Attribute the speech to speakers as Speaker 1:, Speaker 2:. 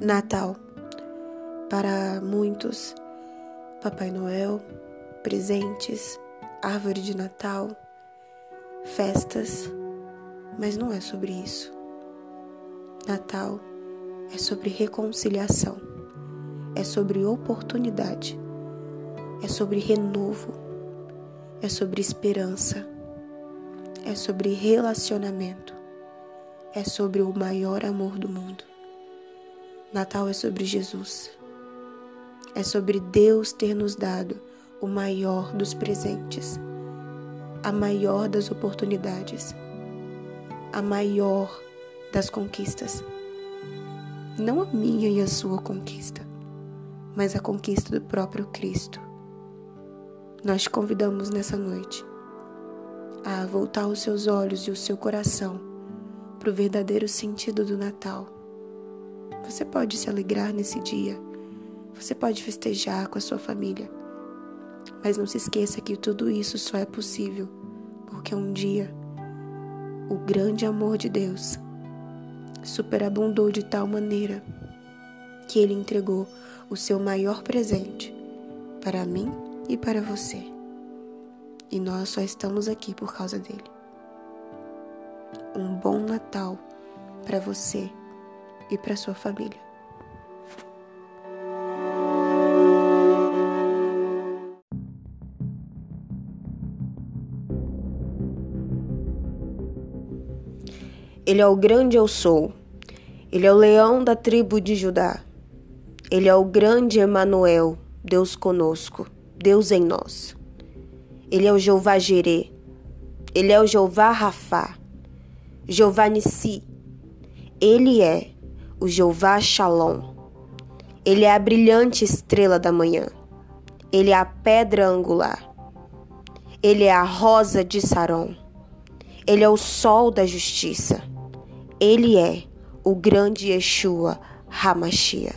Speaker 1: Natal. Para muitos, Papai Noel, presentes, árvore de Natal, festas, mas não é sobre isso. Natal é sobre reconciliação, é sobre oportunidade, é sobre renovo, é sobre esperança, é sobre relacionamento, é sobre o maior amor do mundo. Natal é sobre Jesus. É sobre Deus ter nos dado o maior dos presentes, a maior das oportunidades, a maior das conquistas. Não a minha e a sua conquista, mas a conquista do próprio Cristo. Nós te convidamos nessa noite a voltar os seus olhos e o seu coração para o verdadeiro sentido do Natal você pode se alegrar nesse dia. Você pode festejar com a sua família. Mas não se esqueça que tudo isso só é possível porque um dia o grande amor de Deus superabundou de tal maneira que ele entregou o seu maior presente para mim e para você. E nós só estamos aqui por causa dele. Um bom Natal para você e para sua família. Ele é o grande eu sou. Ele é o leão da tribo de Judá. Ele é o grande Emanuel, Deus conosco, Deus em nós. Ele é o Jeová Jirê. Ele é o Jeová Rafá. Jeová Nissi. Ele é o Jeová Shalom. Ele é a brilhante estrela da manhã. Ele é a pedra angular. Ele é a rosa de Saron. Ele é o sol da justiça. Ele é o grande Yeshua Hamashia.